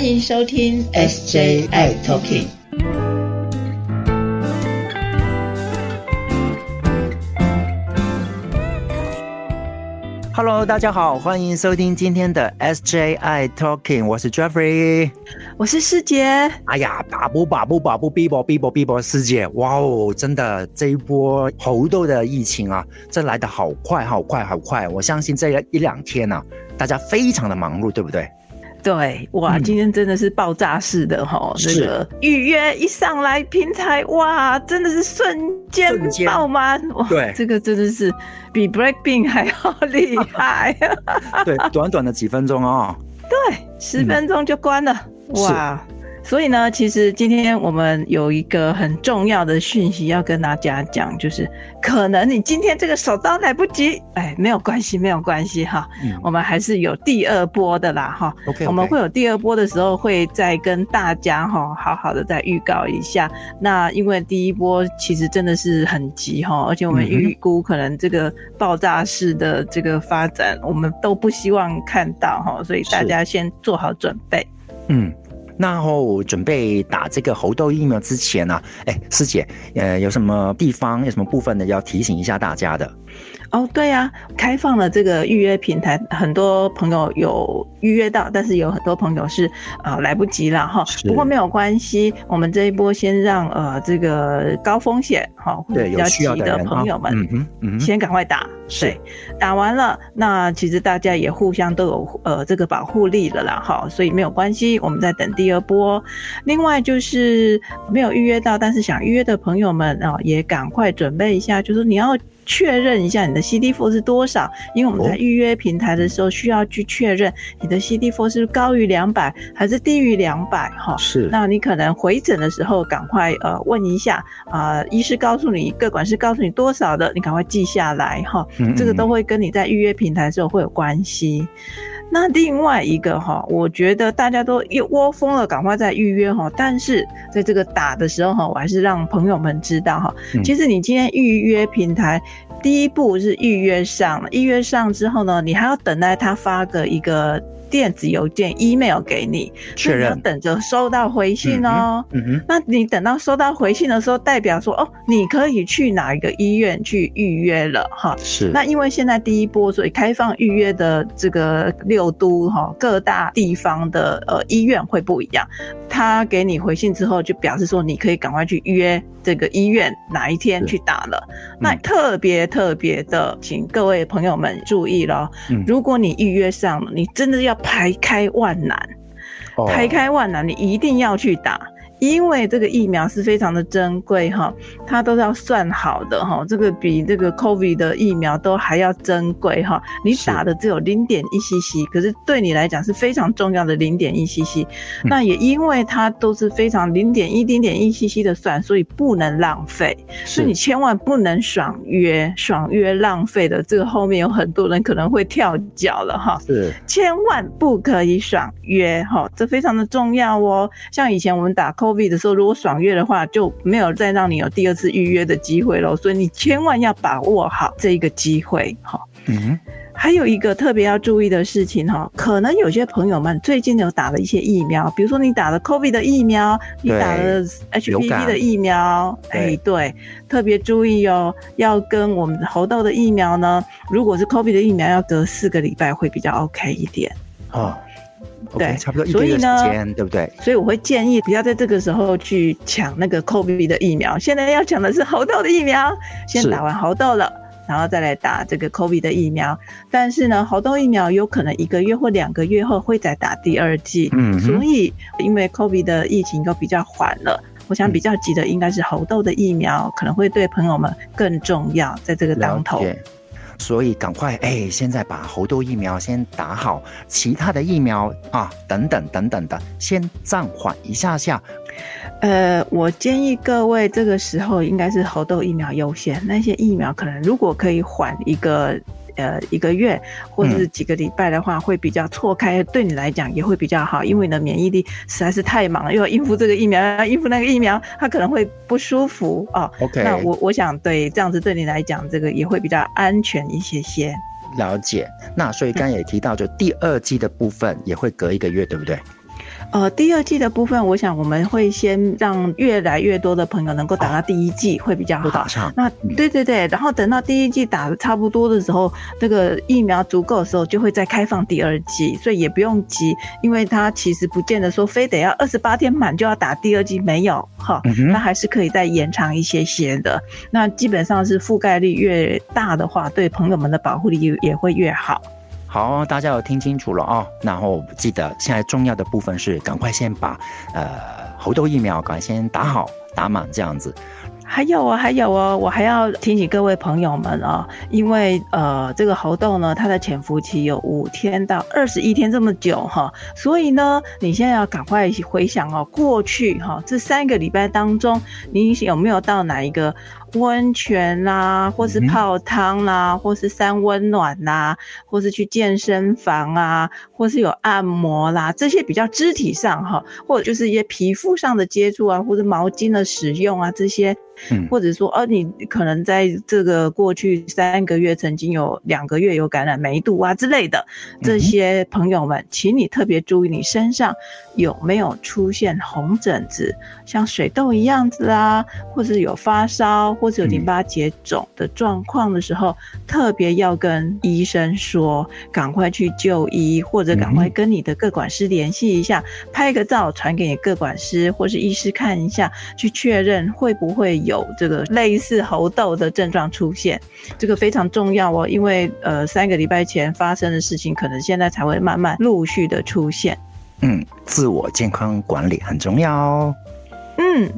欢迎收听 SJI Talking。Hello，大家好，欢迎收听今天的 SJI Talking，我是 Jeffrey，我是师姐。哎呀，把不把不把不逼波逼波逼波，师姐，哇哦，真的这一波猴痘的疫情啊，这来的好快好快好快，我相信这一两天呢、大家非常的忙碌，对不对？对，哇，嗯今天真的是爆炸式的哈，这是。个预约一上来，平台哇，真的是瞬间爆满，哇，对。这个真的是比 Break Bing 还要厉害，对，短短的几分钟哦，对，十分钟就关了，哇。所以呢，其实今天我们有一个很重要的讯息要跟大家讲，就是可能你今天这个手刀来不及，哎，没有关系，没有关系哈，嗯我们还是有第二波的啦哈。，OK，我们会有第二波的时候，会再跟大家哈好好的再预告一下。那因为第一波其实真的是很急哈，而且我们预估可能这个爆炸式的这个发展，我们都不希望看到哈，所以大家先做好准备。嗯。那后准备打这个猴痘疫苗之前呢、哎，师姐，呃，有什么地方有什么部分呢要提醒一下大家的？哦，对啊、开放了这个预约平台，很多朋友有预约到，但是有很多朋友是啊、呃来不及了哈。是。不过没有关系，我们这一波先让呃这个高风险哈或者对，比较急的朋友们，先赶快打，是。对，打完了，那其实大家也互相都有呃这个保护力了啦，哈，所以没有关系，我们在等第二波。另外就是没有预约到，但是想预约的朋友们啊、也赶快准备一下，就是你要。确认一下你的 CD4 是多少，因为我们在哦预约平台的时候需要去确认你的 CD4 是高于两百还是低于两百哈。是，那你可能回诊的时候，赶快呃问一下啊、医师告诉你，各管是告诉你多少的，你赶快记下来哈。嗯这个都嗯会跟你在预约平台的时候会有关系。那另外一个哈，我觉得大家都一窝蜂了，赶快在预约哈。但是在这个打的时候哈，我还是让朋友们知道哈，嗯其实你今天预约平台第一步是预约上了，预约上之后呢，你还要等待他发个一个电子邮件 email 给你，确认，等着收到回信哦。嗯哼，那你等到收到回信的时候，代表说哦，你可以去哪一个医院去预约了哈。是，那因为现在第一波，所以开放预约的这个六都哈各大地方的呃医院会不一样。他给你回信之后，就表示说你可以赶快去约这个医院哪一天去打了。那嗯特别特别的，请各位朋友们注意了，嗯如果你预约上了，你真的要排开万难。哦排开万难，你一定要去打。因为这个疫苗是非常的珍贵哈，它都是要算好的哈，这个比这个 COVID 的疫苗都还要珍贵哈。你打的只有零点一 cc，可是对你来讲是非常重要的零点一 cc。嗯那也因为它都是非常零点一、零点一 cc 的算，所以不能浪费。所以你千万不能爽约，爽约浪费的，这个后面有很多人可能会跳脚了哈。是，千万不可以爽约哈，这非常的重要哦。像以前我们打 COVID 的时候，如果爽约的话，就没有再让你有第二次预约的机会了。所以你千万要把握好这一个机会哈。嗯哼，还有一个特别要注意的事情哈，可能有些朋友们最近有打了一些疫苗，比如说你打了 COVID 的疫苗，你打了 HPV 的疫苗，对哎，对，特别注意哦，要跟我们猴痘的疫苗呢，如果是 COVID 的疫苗，要隔四个礼拜会比较 OK 一点。哦对差不多一个月时间，对不对？所以我会建议不要在这个时候去抢那个 COVID 的疫苗，现在要抢的是猴痘的疫苗，先打完猴痘了。然后再来打这个 COVID 的疫苗，但是呢，猴痘疫苗有可能一个月或两个月后会再打第二剂，嗯所以因为 COVID 的疫情都比较缓了，我想嗯比较急的应该是猴痘的疫苗，可能会对朋友们更重要，在这个当头。所以赶快哎，现在把猴痘疫苗先打好，其他的疫苗啊，等等等等的，先暂缓一下下。呃，我建议各位这个时候应该是猴痘疫苗优先，那些疫苗可能如果可以缓一个呃一个月或者是几个礼拜的话，会比较错开，对你来讲也会比较好，因为你的免疫力实在是太忙了，又要应付这个疫苗，要应付那个疫苗，它可能会不舒服哦。OK，那我我想对这样子对你来讲，这个也会比较安全一些些。了解。那所以刚刚也提到，就第二季的部分也会隔一个月，对不对？呃，第二季的部分，我想我们会先让越来越多的朋友能够打到第一季，会比较好。打上，那对对对，然后等到第一季打的差不多的时候，这个疫苗足够的时候，就会再开放第二季，所以也不用急，因为它其实不见得说非得要二十八天满就要打第二季，没有哈，那还是可以再延长一些些的。那基本上是覆盖率越大的话，对朋友们的保护力也会越好。好，大家有听清楚了哦。然后记得现在重要的部分是赶快先把呃猴痘疫苗赶快先打好打满这样子。还有啊，还有哦，我还要提醒各位朋友们哦，因为呃，这个猴痘呢，它的潜伏期有五天到二十一天这么久哈，所以呢，你现在要赶快回想哦，过去哈这三个礼拜当中，你有没有到哪一个温泉啦，或是泡汤啦，或是三温暖啦，或是去健身房啊，或是有按摩啦，这些比较肢体上哈，或者就是一些皮肤上的接触啊，或者毛巾的使用啊，这些嗯。或者说，哦，你可能在这个过去三个月曾经有两个月有感染梅毒啊之类的，这些朋友们，请你特别注意你身上有没有出现红疹子，像水痘一样子啊，或者有发烧，或者有淋巴结肿的状况的时候，特别要跟医生说，赶快去就医，或者赶快跟你的各管师联系一下，拍个照传给你各管师或是医师看一下，去确认会不会有这个类似猴痘的症状出现，这个非常重要哦，因为呃三个礼拜前发生的事情，可能现在才会慢慢陆续的出现。嗯，自我健康管理很重要哦。嗯，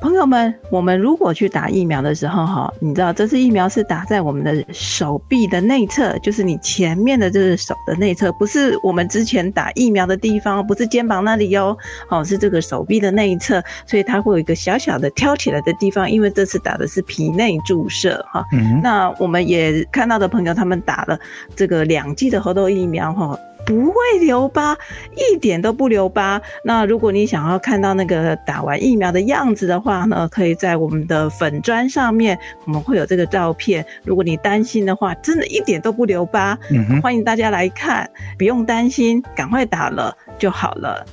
朋友们，我们如果去打疫苗的时候，哈，你知道这次疫苗是打在我们的手臂的内侧，就是你前面的这个手的内侧，不是我们之前打疫苗的地方，不是肩膀那里哟，哦，是这个手臂的内侧，所以它会有一个小小的挑起来的地方，因为这次打的是皮内注射，哈。嗯，那我们也看到的朋友，他们打了这个两剂的猴痘疫苗，哈。不会留疤，一点都不留疤。那如果你想要看到那个打完疫苗的样子的话呢，可以在我们的粉砖上面，我们会有这个照片。如果你担心的话，真的一点都不留疤，嗯哼，欢迎大家来看，不用担心，赶快打了就好了。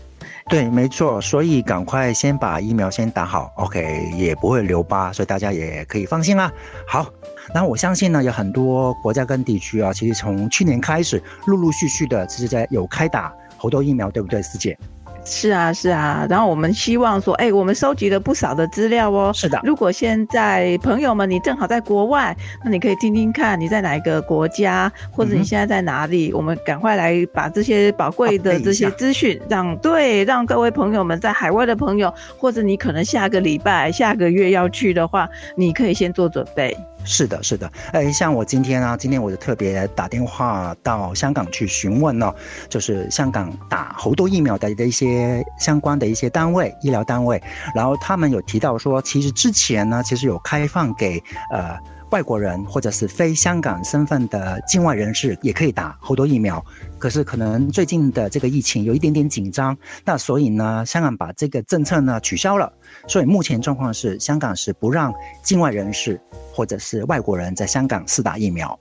对，没错，所以赶快先把疫苗先打好，OK，也不会留疤，所以大家也可以放心啦。好，那我相信呢，有很多国家跟地区啊，其实从去年开始，陆陆续续的，其实在有开打猴痘疫苗，对不对，师姐？是啊，是啊。然后我们希望说，哎、我们收集了不少的资料哦。是的，如果现在朋友们你正好在国外，那你可以听听看你在哪一个国家，或者你现在在哪里，我们赶快来把这些宝贵的这些下资讯，让对让各位朋友们在海外的朋友，或者你可能下个礼拜、下个月要去的话，你可以先做准备。是的，是的，哎，像我今天啊，今天我就特别打电话到香港去询问了、就是香港打猴痘疫苗的的一些相关的一些单位、医疗单位，然后他们有提到说，其实之前呢，其实有开放给呃外国人或者是非香港身份的境外人士也可以打猴多疫苗，可是可能最近的这个疫情有一点点紧张，那所以呢，香港把这个政策呢取消了，所以目前状况是香港是不让境外人士。或者是外国人在香港试打疫苗。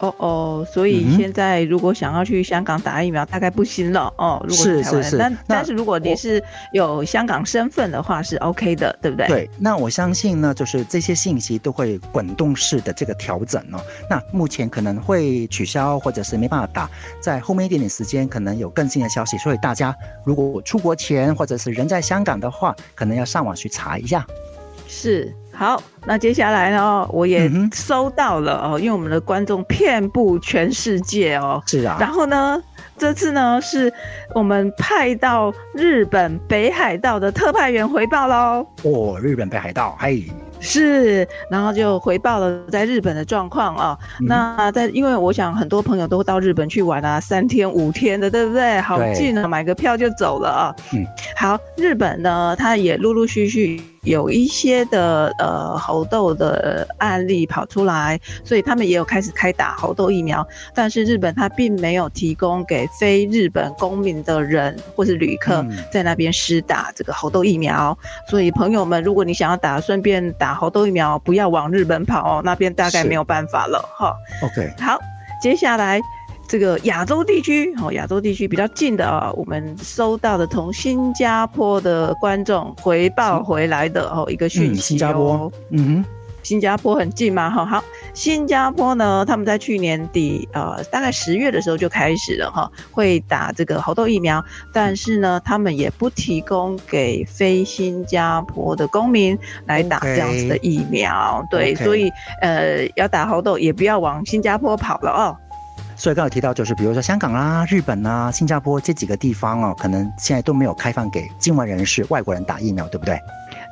哦哦，所以现在如果想要去香港打疫苗，大概不行了哦。如果是是是但但是如果你是有香港身份的话，是 OK 的，对不对？。对，那我相信呢，就是这些信息都会滚动式的这个调整哦。那目前可能会取消，或者是没办法打，在后面一点点时间可能有更新的消息，所以大家如果出国前或者是人在香港的话，可能要上网去查一下。是好，那接下来呢，我也收到了哦，因为我们的观众遍布全世界哦。是啊，然后呢，这次呢是我们派到日本北海道的特派员回报喽。哦，日本北海道，嘿，是，然后就回报了在日本的状况啊。嗯那在因为我想很多朋友都到日本去玩啊，三天五天的，对不对？好对近啊，买个票就走了啊。嗯，好，日本呢，它也陆陆续续有一些的呃猴痘的案例跑出来，所以他们也有开始开打猴痘疫苗。但是日本它并没有提供给非日本公民的人或是旅客嗯在那边施打这个猴痘疫苗。所以朋友们，如果你想要打，顺便打猴痘疫苗，不要往日本跑哦，那边大概没有办法了哈。，OK，好，接下来这个亚洲地区哦，亚洲地区比较近的啊，我们收到的从新加坡的观众回报回来的哦一个讯息、哦。新加坡，嗯新加坡很近嘛，哈，好，新加坡呢，他们在去年底，呃，大概十月的时候就开始了哈，会打这个猴痘疫苗，但是呢，他们也不提供给非新加坡的公民来打这样子的疫苗，对所以呃，要打猴痘也不要往新加坡跑了哦。哼，所以刚才提到就是比如说香港啦、日本啦、新加坡这几个地方哦，可能现在都没有开放给境外人士、外国人打疫苗，对不对？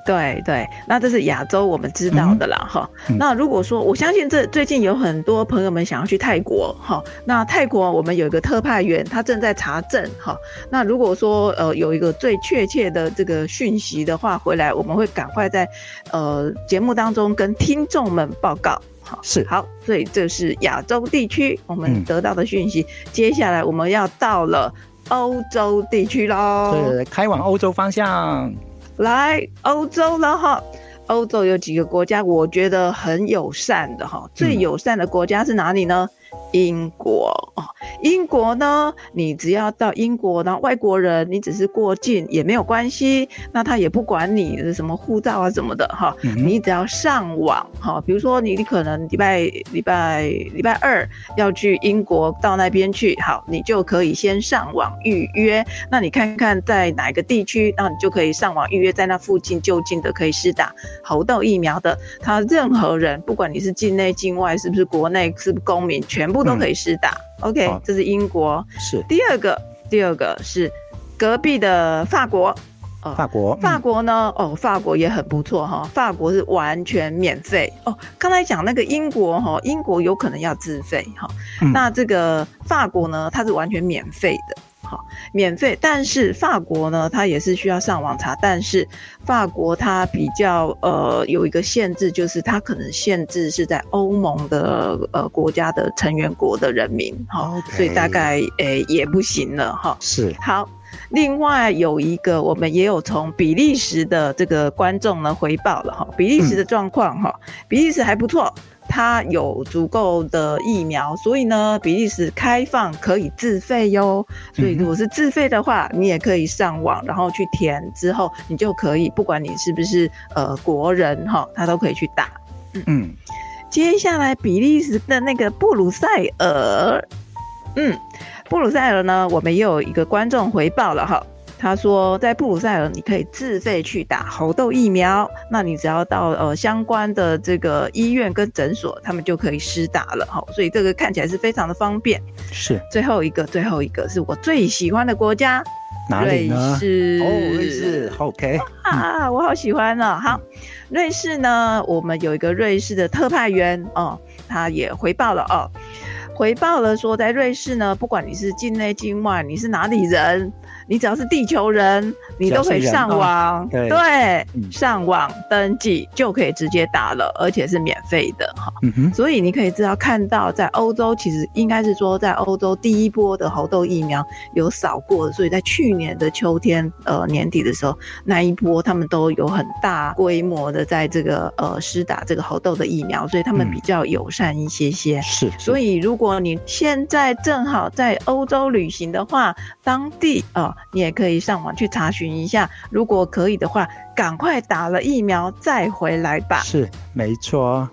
对对，那这是亚洲我们知道的啦哈、嗯那如果说我相信这最近有很多朋友们想要去泰国哈，那泰国我们有一个特派员，他正在查证哈。那如果说呃有一个最确切的这个讯息的话回来，我们会赶快在呃节目当中跟听众们报告。好，是好，所以这是亚洲地区我们嗯得到的讯息。接下来我们要到了欧洲地区喽。是开往欧洲方向。来欧洲了哈。欧洲有几个国家，我觉得很友善的哈。最友善的国家是哪里呢？英国。哦，英国呢，你只要到英国，然后外国人你只是过境也没有关系，那他也不管你的什么护照啊什么的哈，嗯你只要上网哈，比如说你你可能礼拜礼拜礼拜二要去英国到那边去，好，你就可以先上网预约，那你看看在哪个地区，那你就可以上网预约，在那附近就近的可以施打猴痘疫苗的，他任何人，不管你是境内境外，是不是国内，是不是公民，全部都可以施打。OK，好这是英国。是第二个，第二个是隔壁的法国。哦法国，法嗯国呢？哦，法国也很不错哈，法国是完全免费哦。刚才讲那个英国哈，英国有可能要自费哈，嗯那这个法国呢，它是完全免费的。好，免费，但是法国呢，它也是需要上网查，但是法国它比较呃有一个限制，就是它可能限制是在欧盟的呃国家的成员国的人民，哈 OK 所以大概诶、也不行了哈。是好，另外有一个，我们也有从比利时的这个观众呢回报了哈，比利时的状况哈，比利时还不错。它有足够的疫苗，所以呢，比利时开放可以自费哟。所以如果是自费的话，你也可以上网，然后去填，之后你就可以，不管你是不是呃国人哈，他都可以去打。嗯嗯接下来比利时的那个布鲁塞尔，嗯，布鲁塞尔呢，我们又有一个观众回报了哈。他说，在布鲁塞尔你可以自费去打猴痘疫苗，那你只要到呃相关的这个医院跟诊所，他们就可以施打了哈。所以这个看起来是非常的方便。是最后一个，最后一个是我最喜欢的国家，哪里瑞？士。哦，瑞士，OK，啊，我好喜欢哦。好，瑞士呢，我们有一个瑞士的特派员哦，他也回报了哦，回报了说，在瑞士呢，不管你是境内境外，你是哪里人，你只要是地球人，你都可以上网，对，嗯上网登记就可以直接打了，而且是免费的哈。嗯，所以你可以知道，看到在欧洲，其实应该是说，在欧洲第一波的猴痘疫苗有扫过，所以在去年的秋天，呃年底的时候，那一波他们都有很大规模的在这个呃施打这个猴痘的疫苗，所以他们嗯比较友善一些些。是，所以以，如果你现在正好在欧洲旅行的话，当地啊、你也可以上网去查询一下。如果可以的话，赶快打了疫苗再回来吧。是没错，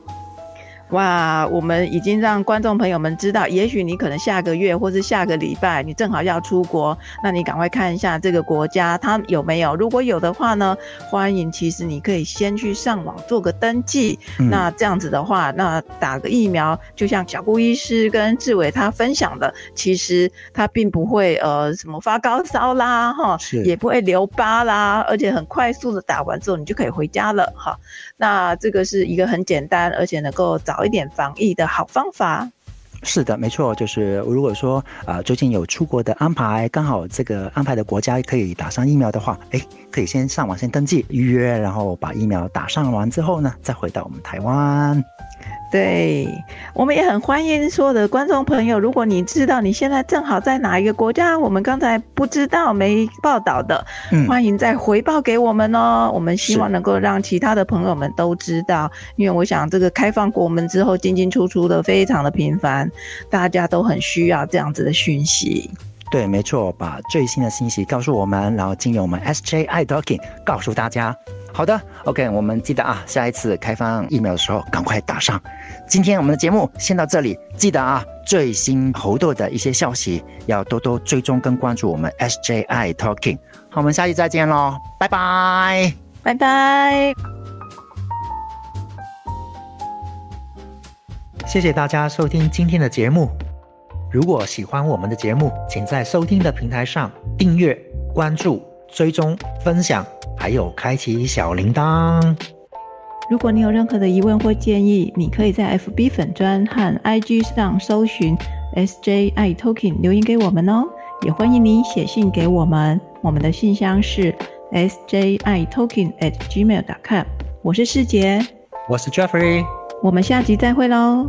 哇，我们已经让观众朋友们知道，也许你可能下个月或是下个礼拜，你正好要出国，那你赶快看一下这个国家它有没有。如果有的话呢，欢迎，其实你可以先去上网做个登记。嗯那这样子的话，那打个疫苗，就像小顾医师跟志伟他分享的，其实他并不会呃什么发高烧啦，哈，也不会留疤啦，而且很快速的打完之后，你就可以回家了哈。那这个是一个很简单，而且能够早一点防疫的好方法。是的，没错，就是如果说啊、最近有出国的安排，刚好这个安排的国家可以打上疫苗的话，哎，可以先上网先登记预约，然后把疫苗打上完之后呢，再回到我们台湾。对，我们也很欢迎所有的观众朋友。如果你知道你现在正好在哪一个国家，我们刚才不知道没报道的，嗯欢迎再回报给我们哦。我们希望能够让其他的朋友们都知道，因为我想这个开放国门之后进进出出的非常的频繁，大家都很需要这样子的讯息。对，没错，把最新的信息告诉我们，然后经由我们 SJI Talking 告诉大家。好的，OK，我们记得啊，下一次开放疫苗的时候赶快打上。今天我们的节目先到这里，记得啊，最新猴痘的一些消息要多多追踪跟关注我们 SJI Talking。好，我们下期再见喽，拜拜。拜拜。谢谢大家收听今天的节目。如果喜欢我们的节目，请在收听的平台上订阅、关注、追踪、分享，还有开启小铃铛。如果你有任何的疑问或建议，你可以在 FB 粉专和 IG 上搜寻 SJI Talking 留言给我们哦。也欢迎你写信给我们，我们的信箱是 SJI Talking at gmail.com。我是世杰，我是 Jeffrey。我们下集再会喽。